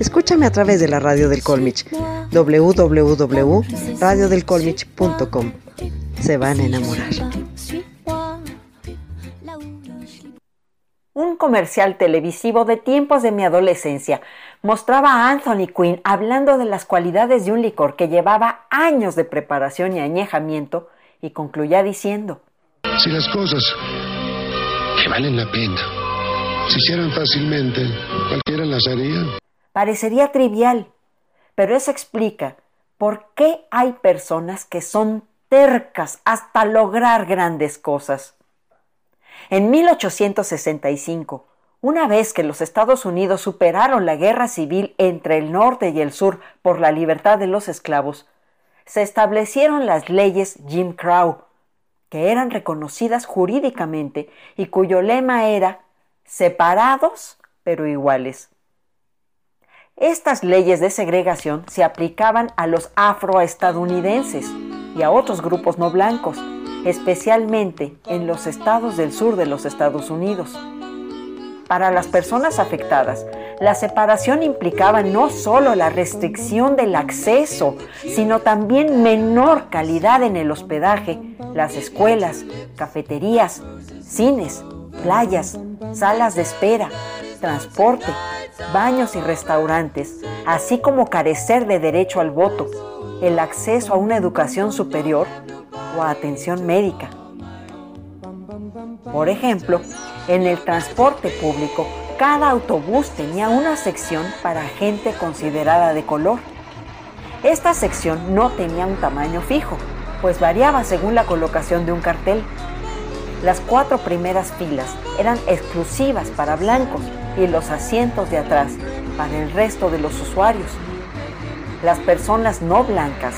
Escúchame a través de la radio del Colmich, www.radiodelcolmich.com. Se van a enamorar. Un comercial televisivo de tiempos de mi adolescencia mostraba a Anthony Quinn hablando de las cualidades de un licor que llevaba años de preparación y añejamiento y concluía diciendo, Si las cosas que valen la pena se hicieran fácilmente, cualquiera las haría. Parecería trivial, pero eso explica por qué hay personas que son tercas hasta lograr grandes cosas. En 1865, una vez que los Estados Unidos superaron la guerra civil entre el norte y el sur por la libertad de los esclavos, se establecieron las leyes Jim Crow, que eran reconocidas jurídicamente y cuyo lema era separados pero iguales. Estas leyes de segregación se aplicaban a los afroestadounidenses y a otros grupos no blancos, especialmente en los estados del sur de los Estados Unidos. Para las personas afectadas, la separación implicaba no solo la restricción del acceso, sino también menor calidad en el hospedaje, las escuelas, cafeterías, cines, playas, salas de espera, transporte, baños y restaurantes, así como carecer de derecho al voto, el acceso a una educación superior o a atención médica. Por ejemplo, en el transporte público, cada autobús tenía una sección para gente considerada de color. Esta sección no tenía un tamaño fijo, pues variaba según la colocación de un cartel. Las cuatro primeras filas eran exclusivas para blancos y los asientos de atrás para el resto de los usuarios. Las personas no blancas,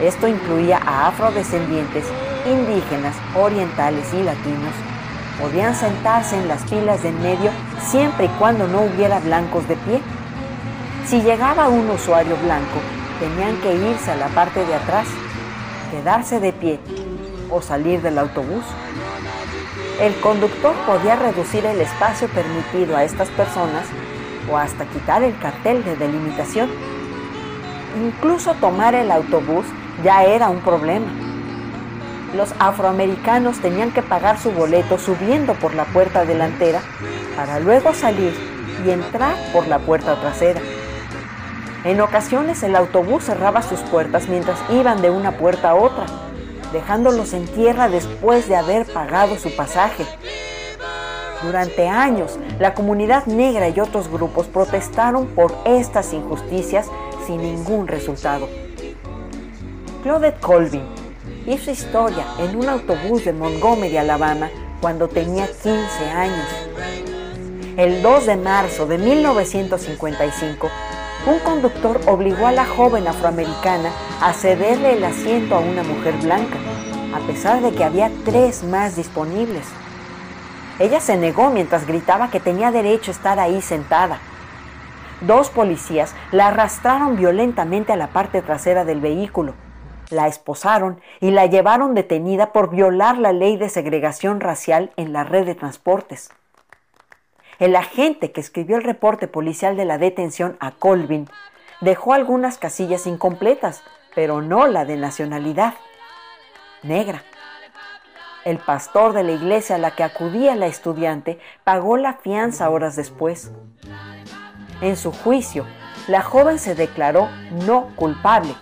esto incluía a afrodescendientes, indígenas, orientales y latinos, podían sentarse en las filas de en medio siempre y cuando no hubiera blancos de pie. Si llegaba un usuario blanco, tenían que irse a la parte de atrás, quedarse de pie o salir del autobús. El conductor podía reducir el espacio permitido a estas personas o hasta quitar el cartel de delimitación. Incluso tomar el autobús ya era un problema los afroamericanos tenían que pagar su boleto subiendo por la puerta delantera para luego salir y entrar por la puerta trasera. En ocasiones el autobús cerraba sus puertas mientras iban de una puerta a otra, dejándolos en tierra después de haber pagado su pasaje. Durante años, la comunidad negra y otros grupos protestaron por estas injusticias sin ningún resultado. Claudette Colvin, hizo historia en un autobús de Montgomery, Alabama, cuando tenía 15 años. El 2 de marzo de 1955, un conductor obligó a la joven afroamericana a cederle el asiento a una mujer blanca, a pesar de que había tres más disponibles. Ella se negó mientras gritaba que tenía derecho a estar ahí sentada. Dos policías la arrastraron violentamente a la parte trasera del vehículo la esposaron y la llevaron detenida por violar la ley de segregación racial en la red de transportes. El agente que escribió el reporte policial de la detención a Colvin dejó algunas casillas incompletas, pero no la de nacionalidad negra. El pastor de la iglesia a la que acudía la estudiante pagó la fianza horas después. En su juicio, la joven se declaró no culpable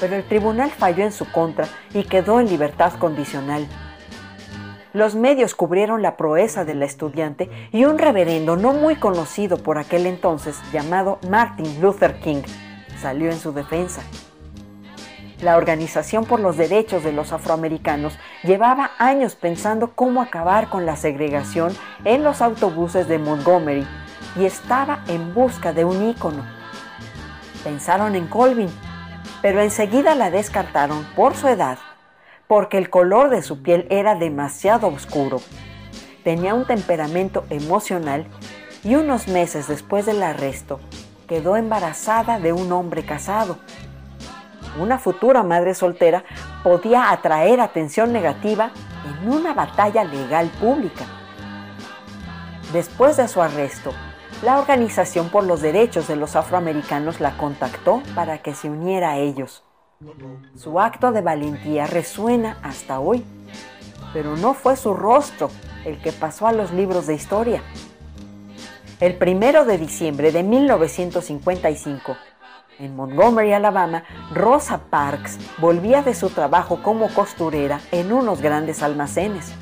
pero el tribunal falló en su contra y quedó en libertad condicional. Los medios cubrieron la proeza de la estudiante y un reverendo no muy conocido por aquel entonces, llamado Martin Luther King, salió en su defensa. La Organización por los Derechos de los Afroamericanos llevaba años pensando cómo acabar con la segregación en los autobuses de Montgomery y estaba en busca de un ícono. Pensaron en Colvin, pero enseguida la descartaron por su edad, porque el color de su piel era demasiado oscuro. Tenía un temperamento emocional y unos meses después del arresto quedó embarazada de un hombre casado. Una futura madre soltera podía atraer atención negativa en una batalla legal pública. Después de su arresto, la Organización por los Derechos de los Afroamericanos la contactó para que se uniera a ellos. Su acto de valentía resuena hasta hoy, pero no fue su rostro el que pasó a los libros de historia. El primero de diciembre de 1955, en Montgomery, Alabama, Rosa Parks volvía de su trabajo como costurera en unos grandes almacenes.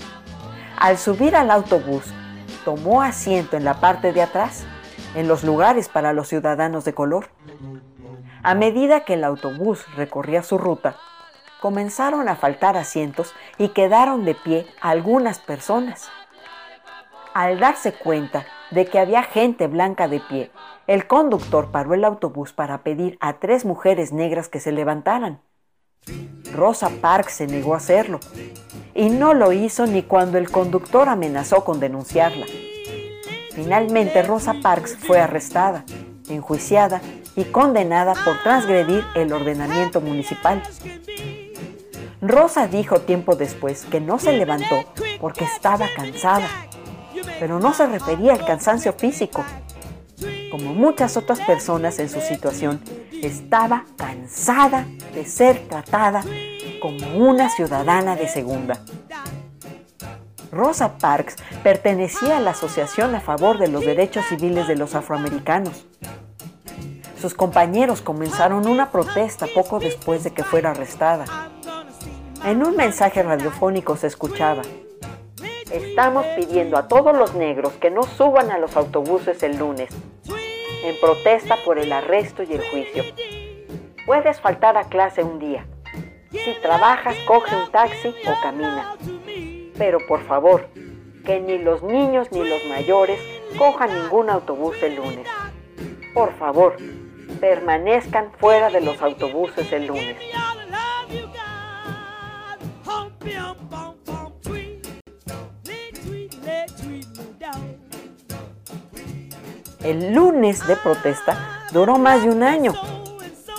Al subir al autobús, tomó asiento en la parte de atrás, en los lugares para los ciudadanos de color. A medida que el autobús recorría su ruta, comenzaron a faltar asientos y quedaron de pie algunas personas. Al darse cuenta de que había gente blanca de pie, el conductor paró el autobús para pedir a tres mujeres negras que se levantaran. Rosa Parks se negó a hacerlo y no lo hizo ni cuando el conductor amenazó con denunciarla. Finalmente Rosa Parks fue arrestada, enjuiciada y condenada por transgredir el ordenamiento municipal. Rosa dijo tiempo después que no se levantó porque estaba cansada, pero no se refería al cansancio físico. Como muchas otras personas en su situación, estaba cansada de ser tratada como una ciudadana de segunda. Rosa Parks pertenecía a la Asociación a favor de los derechos civiles de los afroamericanos. Sus compañeros comenzaron una protesta poco después de que fuera arrestada. En un mensaje radiofónico se escuchaba, Estamos pidiendo a todos los negros que no suban a los autobuses el lunes, en protesta por el arresto y el juicio. Puedes faltar a clase un día. Si trabajas, coge un taxi o camina. Pero por favor, que ni los niños ni los mayores cojan ningún autobús el lunes. Por favor, permanezcan fuera de los autobuses el lunes. El lunes de protesta duró más de un año.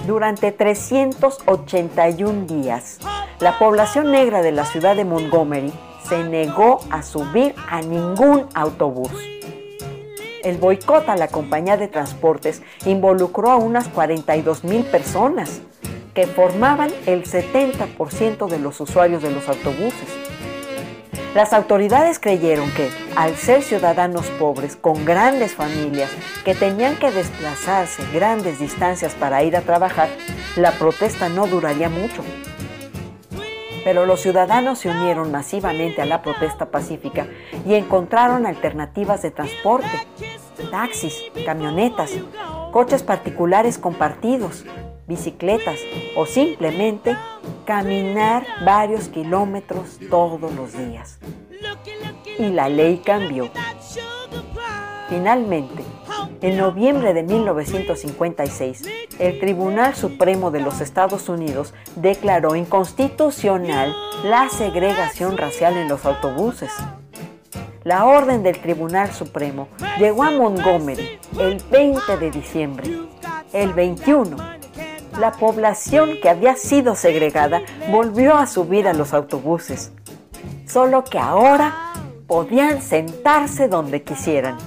Durante 381 días, la población negra de la ciudad de Montgomery se negó a subir a ningún autobús. El boicot a la compañía de transportes involucró a unas 42 mil personas, que formaban el 70% de los usuarios de los autobuses. Las autoridades creyeron que, al ser ciudadanos pobres con grandes familias que tenían que desplazarse grandes distancias para ir a trabajar, la protesta no duraría mucho. Pero los ciudadanos se unieron masivamente a la protesta pacífica y encontraron alternativas de transporte, taxis, camionetas, coches particulares compartidos, bicicletas o simplemente caminar varios kilómetros todos los días. Y la ley cambió. Finalmente, en noviembre de 1956, el Tribunal Supremo de los Estados Unidos declaró inconstitucional la segregación racial en los autobuses. La orden del Tribunal Supremo llegó a Montgomery el 20 de diciembre. El 21 la población que había sido segregada volvió a subir a los autobuses, solo que ahora podían sentarse donde quisieran.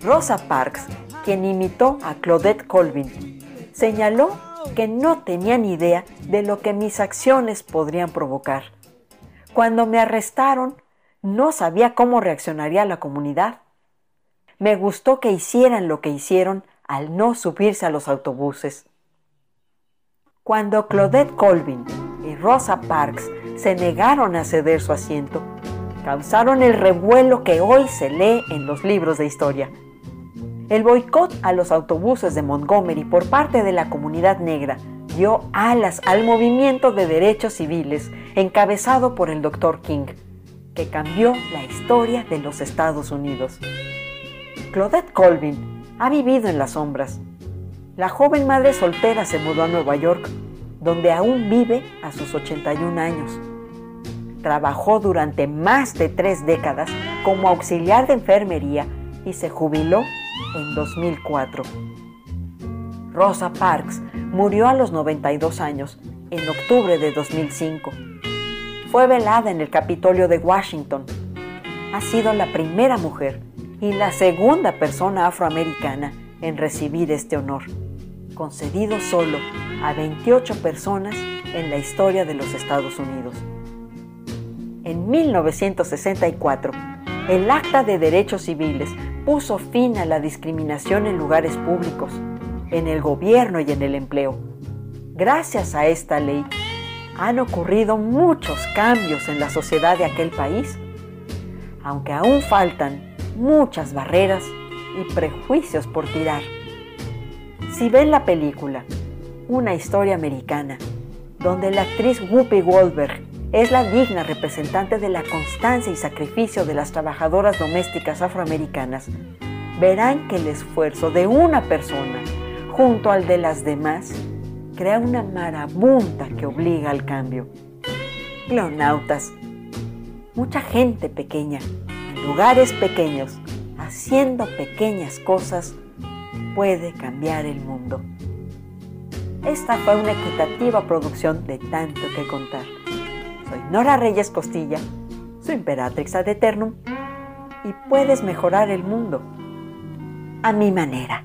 Rosa Parks, quien imitó a Claudette Colvin, señaló que no tenía ni idea de lo que mis acciones podrían provocar. Cuando me arrestaron, no sabía cómo reaccionaría la comunidad. Me gustó que hicieran lo que hicieron al no subirse a los autobuses. Cuando Claudette Colvin y Rosa Parks se negaron a ceder su asiento, causaron el revuelo que hoy se lee en los libros de historia. El boicot a los autobuses de Montgomery por parte de la comunidad negra dio alas al movimiento de derechos civiles encabezado por el Dr. King, que cambió la historia de los Estados Unidos. Claudette Colvin ha vivido en las sombras. La joven madre soltera se mudó a Nueva York, donde aún vive a sus 81 años. Trabajó durante más de tres décadas como auxiliar de enfermería y se jubiló en 2004. Rosa Parks murió a los 92 años en octubre de 2005. Fue velada en el Capitolio de Washington. Ha sido la primera mujer y la segunda persona afroamericana en recibir este honor, concedido solo a 28 personas en la historia de los Estados Unidos. En 1964, el Acta de Derechos Civiles puso fin a la discriminación en lugares públicos, en el gobierno y en el empleo. Gracias a esta ley, han ocurrido muchos cambios en la sociedad de aquel país, aunque aún faltan muchas barreras y prejuicios por tirar. Si ven la película, una historia americana, donde la actriz Whoopi Goldberg es la digna representante de la constancia y sacrificio de las trabajadoras domésticas afroamericanas, verán que el esfuerzo de una persona junto al de las demás crea una marabunta que obliga al cambio. Clonautas, mucha gente pequeña, en lugares pequeños, haciendo pequeñas cosas, puede cambiar el mundo. Esta fue una equitativa producción de tanto que contar. Soy Nora Reyes Costilla, su imperatrix ad eternum, y puedes mejorar el mundo a mi manera.